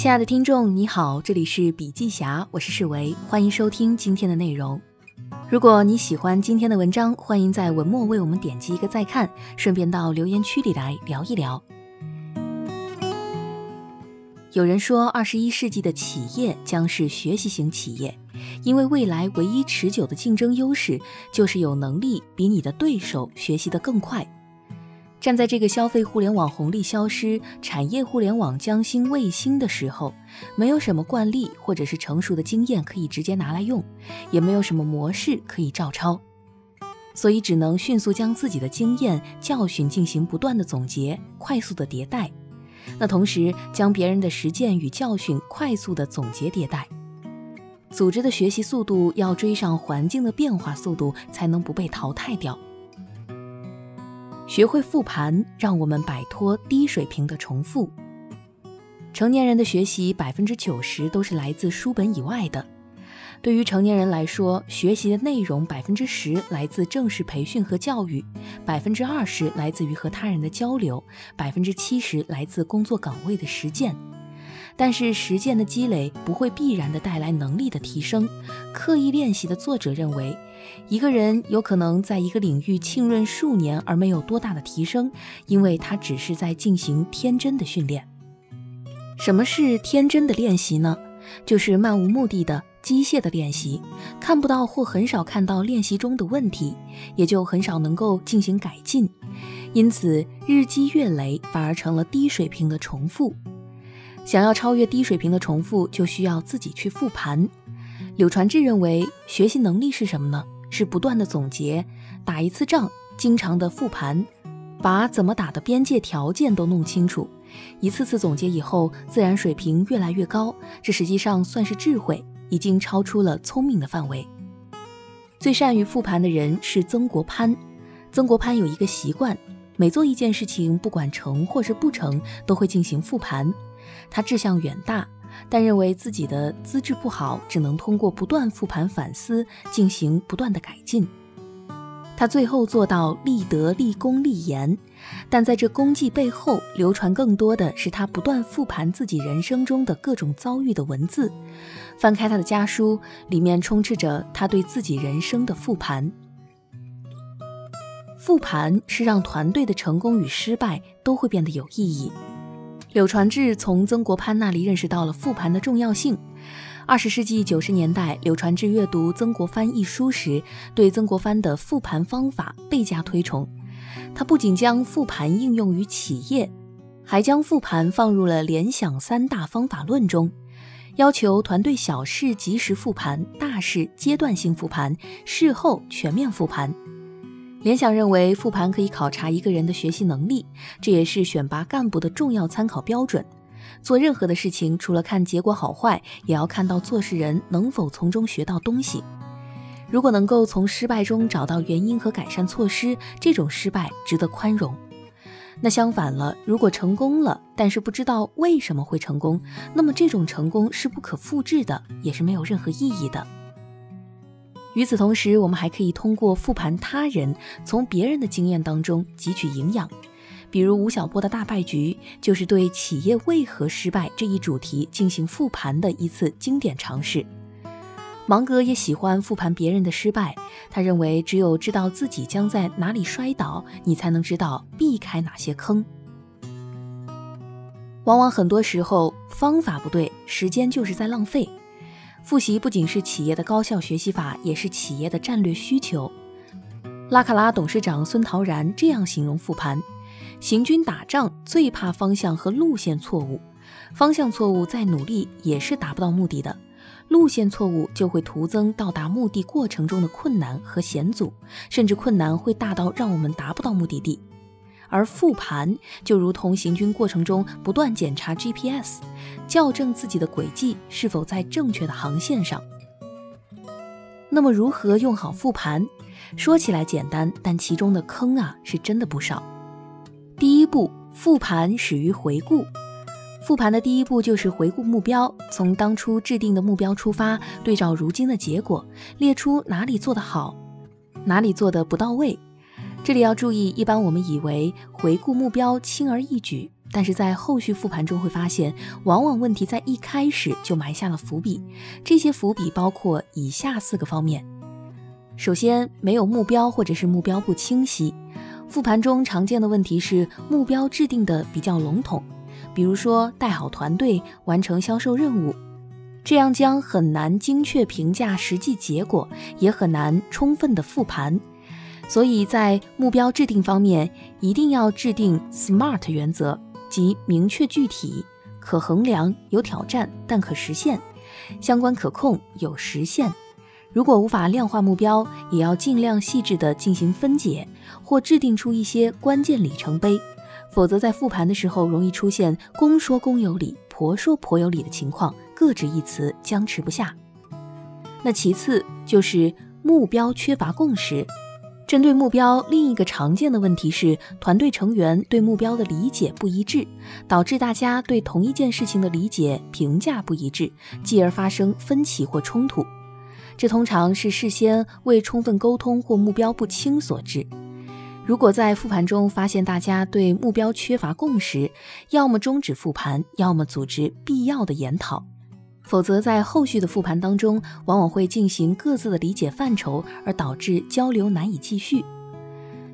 亲爱的听众，你好，这里是笔记侠，我是世维，欢迎收听今天的内容。如果你喜欢今天的文章，欢迎在文末为我们点击一个再看，顺便到留言区里来聊一聊。有人说，二十一世纪的企业将是学习型企业，因为未来唯一持久的竞争优势就是有能力比你的对手学习得更快。站在这个消费互联网红利消失、产业互联网将兴卫星的时候，没有什么惯例或者是成熟的经验可以直接拿来用，也没有什么模式可以照抄，所以只能迅速将自己的经验教训进行不断的总结，快速的迭代。那同时将别人的实践与教训快速的总结迭代。组织的学习速度要追上环境的变化速度，才能不被淘汰掉。学会复盘，让我们摆脱低水平的重复。成年人的学习百分之九十都是来自书本以外的。对于成年人来说，学习的内容百分之十来自正式培训和教育，百分之二十来自于和他人的交流，百分之七十来自工作岗位的实践。但是实践的积累不会必然的带来能力的提升。刻意练习的作者认为，一个人有可能在一个领域浸润数年而没有多大的提升，因为他只是在进行天真的训练。什么是天真的练习呢？就是漫无目的的机械的练习，看不到或很少看到练习中的问题，也就很少能够进行改进。因此，日积月累反而成了低水平的重复。想要超越低水平的重复，就需要自己去复盘。柳传志认为，学习能力是什么呢？是不断的总结，打一次仗，经常的复盘，把怎么打的边界条件都弄清楚。一次次总结以后，自然水平越来越高。这实际上算是智慧，已经超出了聪明的范围。最善于复盘的人是曾国藩。曾国藩有一个习惯，每做一件事情，不管成或是不成，都会进行复盘。他志向远大，但认为自己的资质不好，只能通过不断复盘反思进行不断的改进。他最后做到立德、立功、立言，但在这功绩背后，流传更多的是他不断复盘自己人生中的各种遭遇的文字。翻开他的家书，里面充斥着他对自己人生的复盘。复盘是让团队的成功与失败都会变得有意义。柳传志从曾国藩那里认识到了复盘的重要性。二十世纪九十年代，柳传志阅读《曾国藩》一书时，对曾国藩的复盘方法倍加推崇。他不仅将复盘应用于企业，还将复盘放入了联想三大方法论中，要求团队小事及时复盘，大事阶段性复盘，事后全面复盘。联想认为，复盘可以考察一个人的学习能力，这也是选拔干部的重要参考标准。做任何的事情，除了看结果好坏，也要看到做事人能否从中学到东西。如果能够从失败中找到原因和改善措施，这种失败值得宽容。那相反了，如果成功了，但是不知道为什么会成功，那么这种成功是不可复制的，也是没有任何意义的。与此同时，我们还可以通过复盘他人，从别人的经验当中汲取营养。比如吴晓波的大败局，就是对企业为何失败这一主题进行复盘的一次经典尝试。芒格也喜欢复盘别人的失败，他认为只有知道自己将在哪里摔倒，你才能知道避开哪些坑。往往很多时候方法不对，时间就是在浪费。复习不仅是企业的高效学习法，也是企业的战略需求。拉卡拉董事长孙陶然这样形容复盘：行军打仗最怕方向和路线错误，方向错误再努力也是达不到目的的，路线错误就会徒增到达目的过程中的困难和险阻，甚至困难会大到让我们达不到目的地。而复盘就如同行军过程中不断检查 GPS，校正自己的轨迹是否在正确的航线上。那么如何用好复盘？说起来简单，但其中的坑啊是真的不少。第一步，复盘始于回顾。复盘的第一步就是回顾目标，从当初制定的目标出发，对照如今的结果，列出哪里做得好，哪里做得不到位。这里要注意，一般我们以为回顾目标轻而易举，但是在后续复盘中会发现，往往问题在一开始就埋下了伏笔。这些伏笔包括以下四个方面：首先，没有目标或者是目标不清晰。复盘中常见的问题是目标制定的比较笼统，比如说带好团队完成销售任务，这样将很难精确评价实际结果，也很难充分的复盘。所以在目标制定方面，一定要制定 SMART 原则。即明确具体、可衡量、有挑战但可实现；相关可控、有实现。如果无法量化目标，也要尽量细致地进行分解，或制定出一些关键里程碑。否则，在复盘的时候容易出现公说公有理、婆说婆有理的情况，各执一词，僵持不下。那其次就是目标缺乏共识。针对目标，另一个常见的问题是团队成员对目标的理解不一致，导致大家对同一件事情的理解评价不一致，继而发生分歧或冲突。这通常是事先未充分沟通或目标不清所致。如果在复盘中发现大家对目标缺乏共识，要么终止复盘，要么组织必要的研讨。否则，在后续的复盘当中，往往会进行各自的理解范畴，而导致交流难以继续。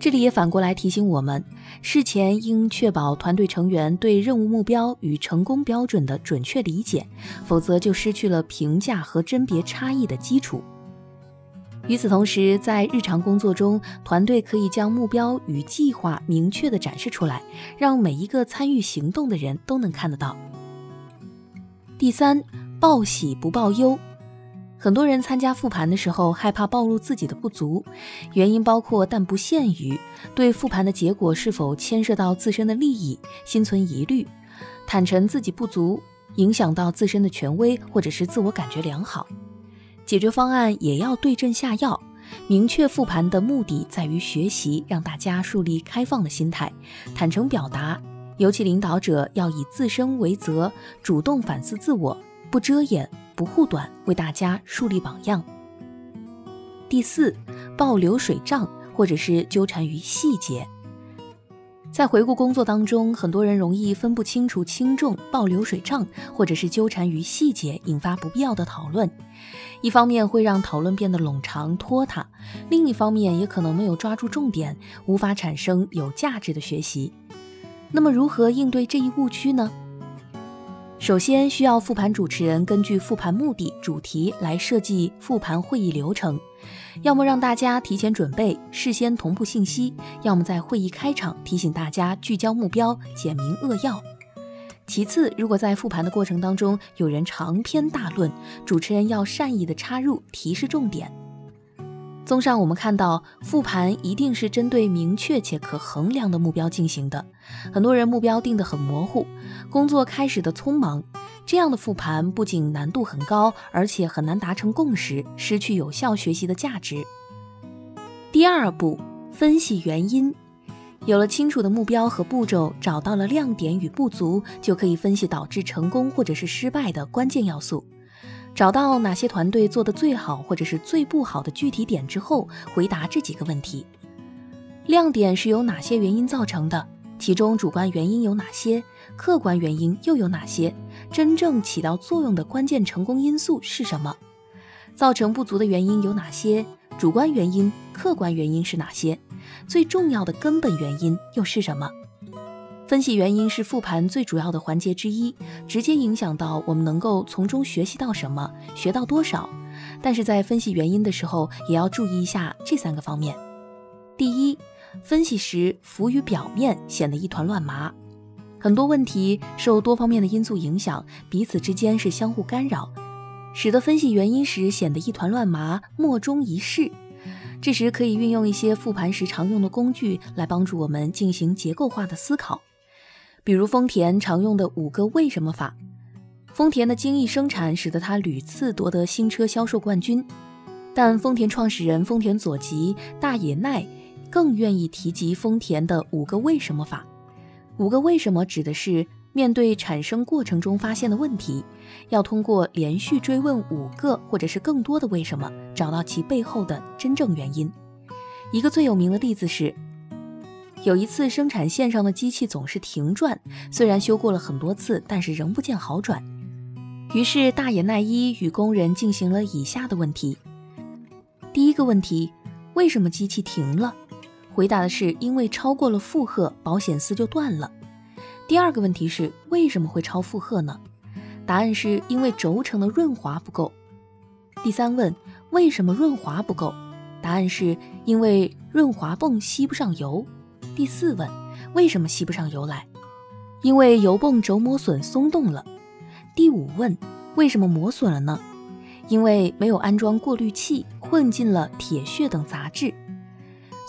这里也反过来提醒我们，事前应确保团队成员对任务目标与成功标准的准确理解，否则就失去了评价和甄别差异的基础。与此同时，在日常工作中，团队可以将目标与计划明确地展示出来，让每一个参与行动的人都能看得到。第三。报喜不报忧，很多人参加复盘的时候害怕暴露自己的不足，原因包括但不限于对复盘的结果是否牵涉到自身的利益心存疑虑，坦诚自己不足影响到自身的权威或者是自我感觉良好，解决方案也要对症下药，明确复盘的目的在于学习，让大家树立开放的心态，坦诚表达，尤其领导者要以自身为责，主动反思自我。不遮掩，不护短，为大家树立榜样。第四，报流水账，或者是纠缠于细节。在回顾工作当中，很多人容易分不清楚轻重，报流水账，或者是纠缠于细节，引发不必要的讨论。一方面会让讨论变得冗长拖沓，另一方面也可能没有抓住重点，无法产生有价值的学习。那么，如何应对这一误区呢？首先需要复盘主持人根据复盘目的、主题来设计复盘会议流程，要么让大家提前准备，事先同步信息；要么在会议开场提醒大家聚焦目标，简明扼要。其次，如果在复盘的过程当中有人长篇大论，主持人要善意的插入提示重点。综上，我们看到复盘一定是针对明确且可衡量的目标进行的。很多人目标定得很模糊，工作开始的匆忙，这样的复盘不仅难度很高，而且很难达成共识，失去有效学习的价值。第二步，分析原因。有了清楚的目标和步骤，找到了亮点与不足，就可以分析导致成功或者是失败的关键要素。找到哪些团队做的最好，或者是最不好的具体点之后，回答这几个问题：亮点是由哪些原因造成的？其中主观原因有哪些？客观原因又有哪些？真正起到作用的关键成功因素是什么？造成不足的原因有哪些？主观原因、客观原因是哪些？最重要的根本原因又是什么？分析原因是复盘最主要的环节之一，直接影响到我们能够从中学习到什么，学到多少。但是在分析原因的时候，也要注意一下这三个方面。第一，分析时浮于表面，显得一团乱麻。很多问题受多方面的因素影响，彼此之间是相互干扰，使得分析原因时显得一团乱麻，莫衷一是。这时可以运用一些复盘时常用的工具来帮助我们进行结构化的思考。比如丰田常用的五个为什么法，丰田的精益生产使得它屡次夺得新车销售冠军。但丰田创始人丰田佐吉大野奈更愿意提及丰田的五个为什么法。五个为什么指的是面对产生过程中发现的问题，要通过连续追问五个或者是更多的为什么，找到其背后的真正原因。一个最有名的例子是。有一次生产线上的机器总是停转，虽然修过了很多次，但是仍不见好转。于是大野奈一与工人进行了以下的问题：第一个问题，为什么机器停了？回答的是因为超过了负荷，保险丝就断了。第二个问题是为什么会超负荷呢？答案是因为轴承的润滑不够。第三问为什么润滑不够？答案是因为润滑泵吸不上油。第四问，为什么吸不上油来？因为油泵轴磨损松动了。第五问，为什么磨损了呢？因为没有安装过滤器，混进了铁屑等杂质。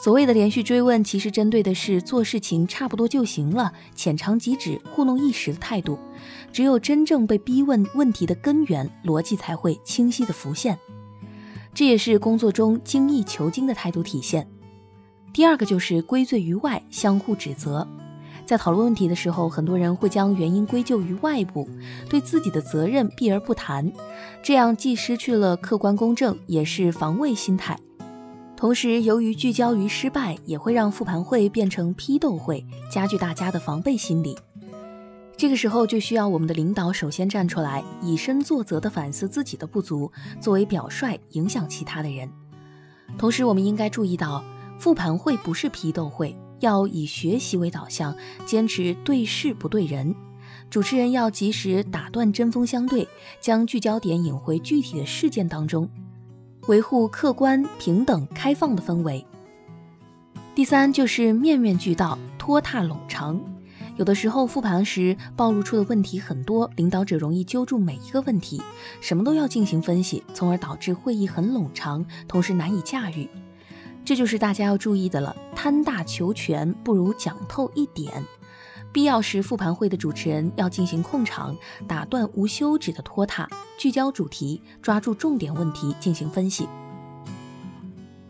所谓的连续追问，其实针对的是做事情差不多就行了，浅尝即止、糊弄一时的态度。只有真正被逼问问题的根源，逻辑才会清晰的浮现。这也是工作中精益求精的态度体现。第二个就是归罪于外，相互指责。在讨论问题的时候，很多人会将原因归咎于外部，对自己的责任避而不谈，这样既失去了客观公正，也是防卫心态。同时，由于聚焦于失败，也会让复盘会变成批斗会，加剧大家的防备心理。这个时候就需要我们的领导首先站出来，以身作则地反思自己的不足，作为表率，影响其他的人。同时，我们应该注意到。复盘会不是批斗会，要以学习为导向，坚持对事不对人。主持人要及时打断针锋相对，将聚焦点引回具体的事件当中，维护客观、平等、开放的氛围。第三就是面面俱到，拖沓冗长。有的时候复盘时暴露出的问题很多，领导者容易揪住每一个问题，什么都要进行分析，从而导致会议很冗长，同时难以驾驭。这就是大家要注意的了，贪大求全不如讲透一点。必要时，复盘会的主持人要进行控场，打断无休止的拖沓，聚焦主题，抓住重点问题进行分析。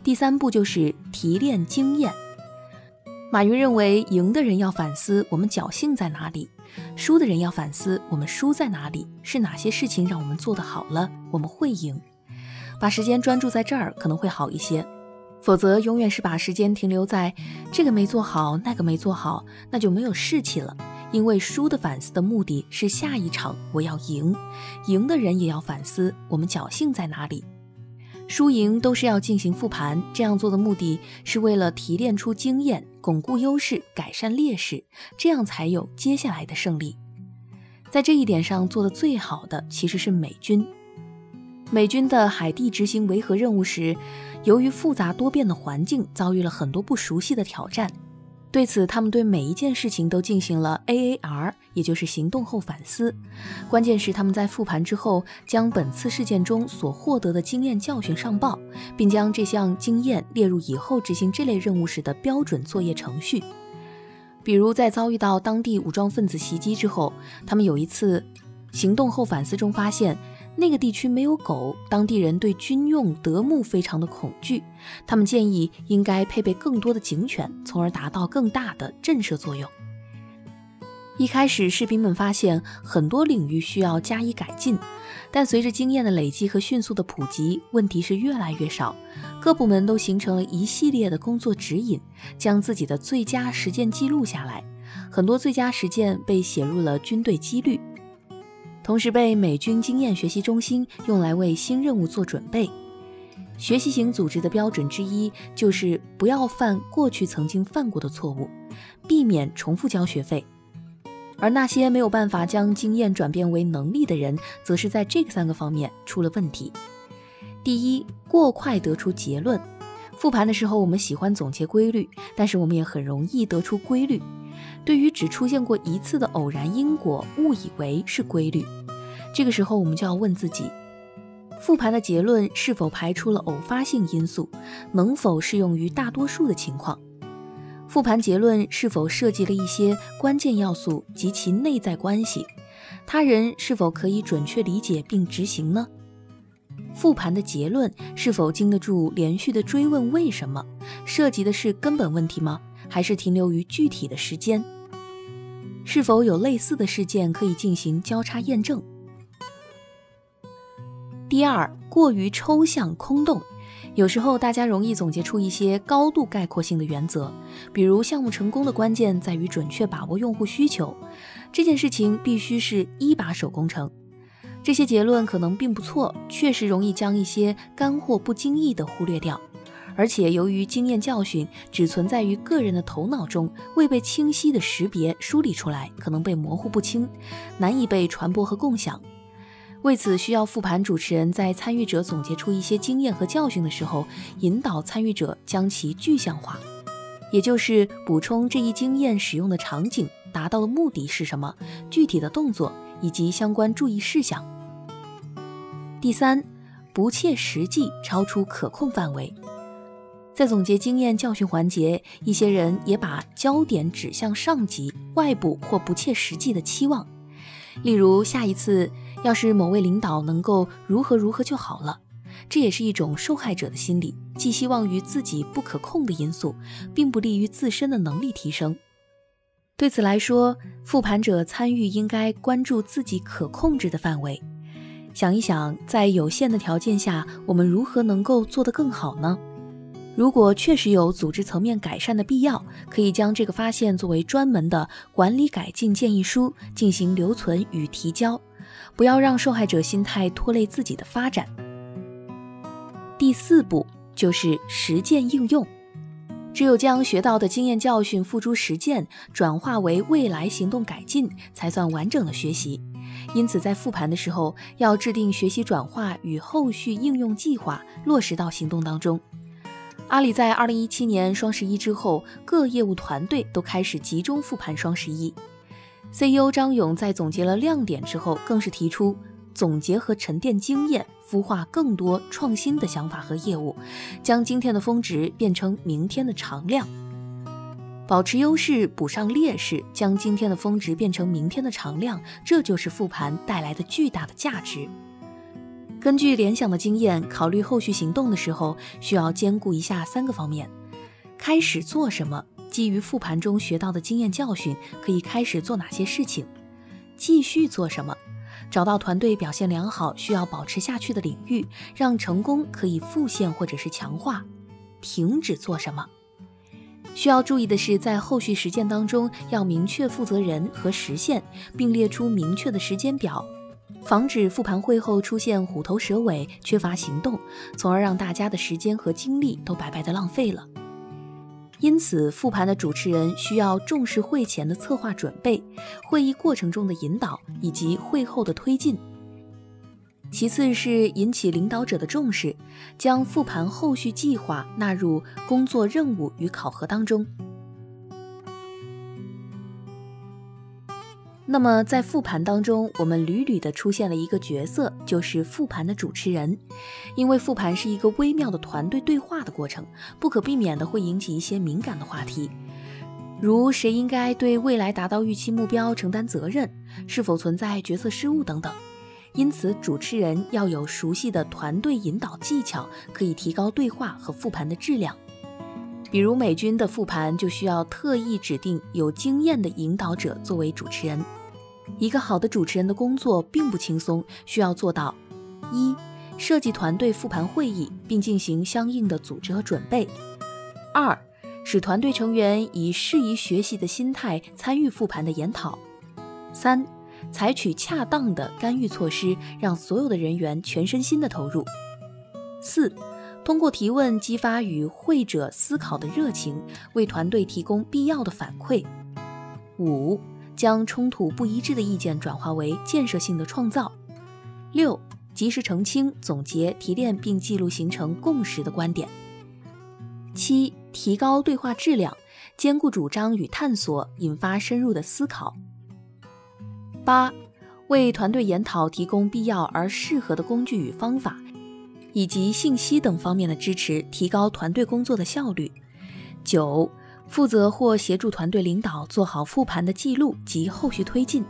第三步就是提炼经验。马云认为，赢的人要反思我们侥幸在哪里，输的人要反思我们输在哪里，是哪些事情让我们做得好了，我们会赢。把时间专注在这儿，可能会好一些。否则，永远是把时间停留在这个没做好，那个没做好，那就没有士气了。因为输的反思的目的是下一场我要赢，赢的人也要反思我们侥幸在哪里。输赢都是要进行复盘，这样做的目的是为了提炼出经验，巩固优势，改善劣势，这样才有接下来的胜利。在这一点上做的最好的其实是美军。美军的海地执行维和任务时。由于复杂多变的环境，遭遇了很多不熟悉的挑战。对此，他们对每一件事情都进行了 AAR，也就是行动后反思。关键是他们在复盘之后，将本次事件中所获得的经验教训上报，并将这项经验列入以后执行这类任务时的标准作业程序。比如，在遭遇到当地武装分子袭击之后，他们有一次行动后反思中发现。那个地区没有狗，当地人对军用德牧非常的恐惧。他们建议应该配备更多的警犬，从而达到更大的震慑作用。一开始，士兵们发现很多领域需要加以改进，但随着经验的累积和迅速的普及，问题是越来越少。各部门都形成了一系列的工作指引，将自己的最佳实践记录下来。很多最佳实践被写入了军队纪律。同时被美军经验学习中心用来为新任务做准备。学习型组织的标准之一就是不要犯过去曾经犯过的错误，避免重复交学费。而那些没有办法将经验转变为能力的人，则是在这三个方面出了问题。第一，过快得出结论。复盘的时候，我们喜欢总结规律，但是我们也很容易得出规律。对于只出现过一次的偶然因果，误以为是规律。这个时候，我们就要问自己：复盘的结论是否排除了偶发性因素？能否适用于大多数的情况？复盘结论是否涉及了一些关键要素及其内在关系？他人是否可以准确理解并执行呢？复盘的结论是否经得住连续的追问？为什么？涉及的是根本问题吗？还是停留于具体的时间？是否有类似的事件可以进行交叉验证？第二，过于抽象空洞，有时候大家容易总结出一些高度概括性的原则，比如项目成功的关键在于准确把握用户需求，这件事情必须是一把手工程。这些结论可能并不错，确实容易将一些干货不经意地忽略掉。而且由于经验教训只存在于个人的头脑中，未被清晰的识别梳理出来，可能被模糊不清，难以被传播和共享。为此，需要复盘主持人在参与者总结出一些经验和教训的时候，引导参与者将其具象化，也就是补充这一经验使用的场景、达到的目的是什么、具体的动作以及相关注意事项。第三，不切实际，超出可控范围。在总结经验教训环节，一些人也把焦点指向上级、外部或不切实际的期望，例如下一次。要是某位领导能够如何如何就好了，这也是一种受害者的心理，寄希望于自己不可控的因素，并不利于自身的能力提升。对此来说，复盘者参与应该关注自己可控制的范围，想一想，在有限的条件下，我们如何能够做得更好呢？如果确实有组织层面改善的必要，可以将这个发现作为专门的管理改进建议书进行留存与提交。不要让受害者心态拖累自己的发展。第四步就是实践应用，只有将学到的经验教训付诸实践，转化为未来行动改进，才算完整的学习。因此，在复盘的时候，要制定学习转化与后续应用计划，落实到行动当中。阿里在二零一七年双十一之后，各业务团队都开始集中复盘双十一。CEO 张勇在总结了亮点之后，更是提出总结和沉淀经验，孵化更多创新的想法和业务，将今天的峰值变成明天的常量，保持优势，补上劣势，将今天的峰值变成明天的常量，这就是复盘带来的巨大的价值。根据联想的经验，考虑后续行动的时候，需要兼顾一下三个方面：开始做什么？基于复盘中学到的经验教训，可以开始做哪些事情？继续做什么？找到团队表现良好、需要保持下去的领域，让成功可以复现或者是强化。停止做什么？需要注意的是，在后续实践当中要明确负责人和实现，并列出明确的时间表，防止复盘会后出现虎头蛇尾、缺乏行动，从而让大家的时间和精力都白白的浪费了。因此，复盘的主持人需要重视会前的策划准备、会议过程中的引导以及会后的推进。其次是引起领导者的重视，将复盘后续计划纳入工作任务与考核当中。那么，在复盘当中，我们屡屡的出现了一个角色，就是复盘的主持人。因为复盘是一个微妙的团队对话的过程，不可避免的会引起一些敏感的话题，如谁应该对未来达到预期目标承担责任，是否存在决策失误等等。因此，主持人要有熟悉的团队引导技巧，可以提高对话和复盘的质量。比如美军的复盘就需要特意指定有经验的引导者作为主持人。一个好的主持人的工作并不轻松，需要做到：一、设计团队复盘会议，并进行相应的组织和准备；二、使团队成员以适宜学习的心态参与复盘的研讨；三、采取恰当的干预措施，让所有的人员全身心的投入；四、通过提问激发与会者思考的热情，为团队提供必要的反馈；五。将冲突不一致的意见转化为建设性的创造。六、及时澄清、总结、提炼并记录形成共识的观点。七、提高对话质量，兼顾主张与探索，引发深入的思考。八、为团队研讨提供必要而适合的工具与方法，以及信息等方面的支持，提高团队工作的效率。九。负责或协助团队领导做好复盘的记录及后续推进。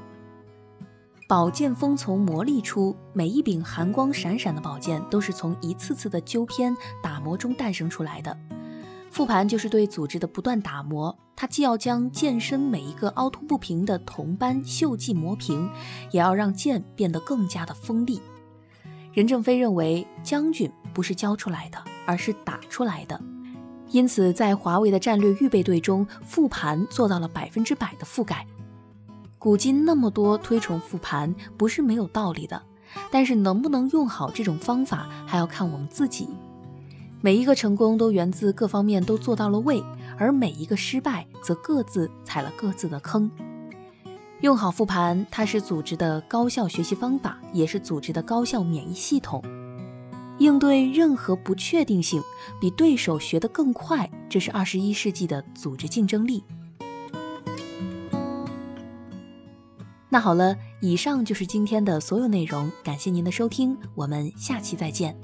宝剑锋从磨砺出，每一柄寒光闪闪的宝剑都是从一次次的纠偏打磨中诞生出来的。复盘就是对组织的不断打磨，它既要将剑身每一个凹凸不平的铜斑锈迹磨平，也要让剑变得更加的锋利。任正非认为，将军不是教出来的。而是打出来的。因此，在华为的战略预备队中，复盘做到了百分之百的覆盖。古今那么多推崇复盘，不是没有道理的。但是能不能用好这种方法，还要看我们自己。每一个成功都源自各方面都做到了位，而每一个失败则各自踩了各自的坑。用好复盘，它是组织的高效学习方法，也是组织的高效免疫系统。应对任何不确定性，比对手学得更快，这是二十一世纪的组织竞争力。那好了，以上就是今天的所有内容，感谢您的收听，我们下期再见。